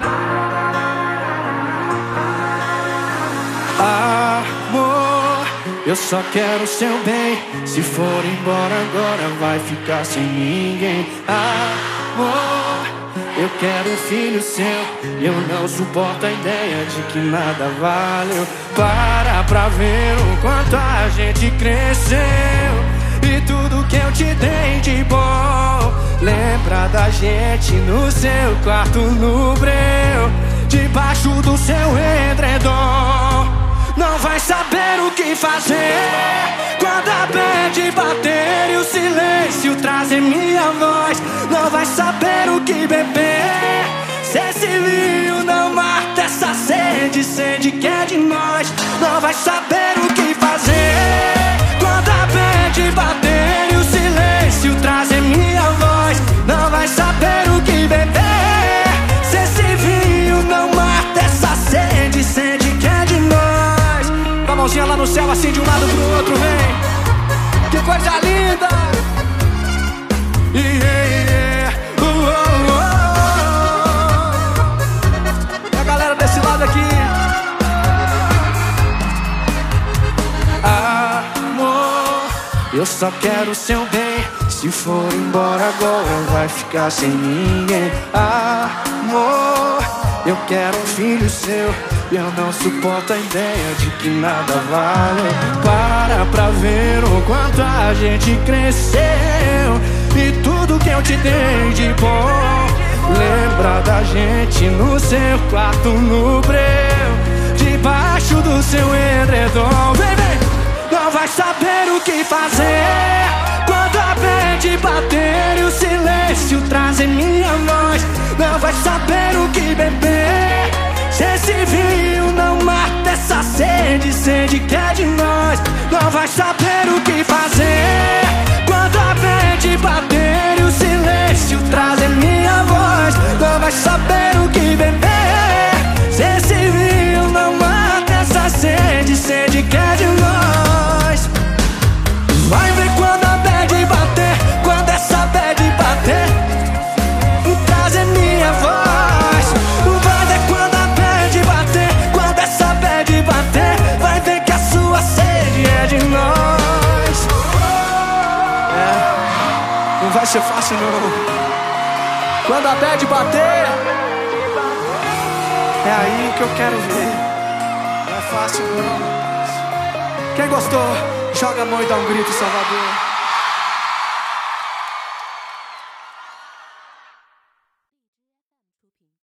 Amor, eu só quero seu bem. Se for embora agora, vai ficar sem ninguém. Amor, eu quero um filho seu. Eu não suporto a ideia de que nada valeu. Para pra ver o quanto a gente cresceu. Da gente no seu quarto no breu. Debaixo do seu edredom. Não vai saber o que fazer Quando a bad bater e o silêncio trazer minha voz Não vai saber o que beber Se esse vinho não mata essa sede Sede que é de nós Não vai saber o que no céu, assim de um lado pro outro, vem. Que coisa linda! Yeah, yeah. Uh, uh, uh. E a galera desse lado aqui. Amor, eu só quero seu bem. Se for embora agora, vai ficar sem ninguém. Amor, eu quero um filho seu. Eu não suporto a ideia de que nada vale. Para pra ver o quanto a gente cresceu. E tudo que eu te dei de bom Lembra da gente no seu quarto no breu. Debaixo do seu edredom vem! Não vai saber o que fazer. Quando a mente bater e o silêncio trazer minha voz. Não vai saber o que beber esse vinho não mata essa sede Sede que é de nós. Não vai saber não vai ser fácil não. Quando a bad bater É aí que eu quero ver. Não é fácil não. Quem gostou, joga a mão e dá um grito, Salvador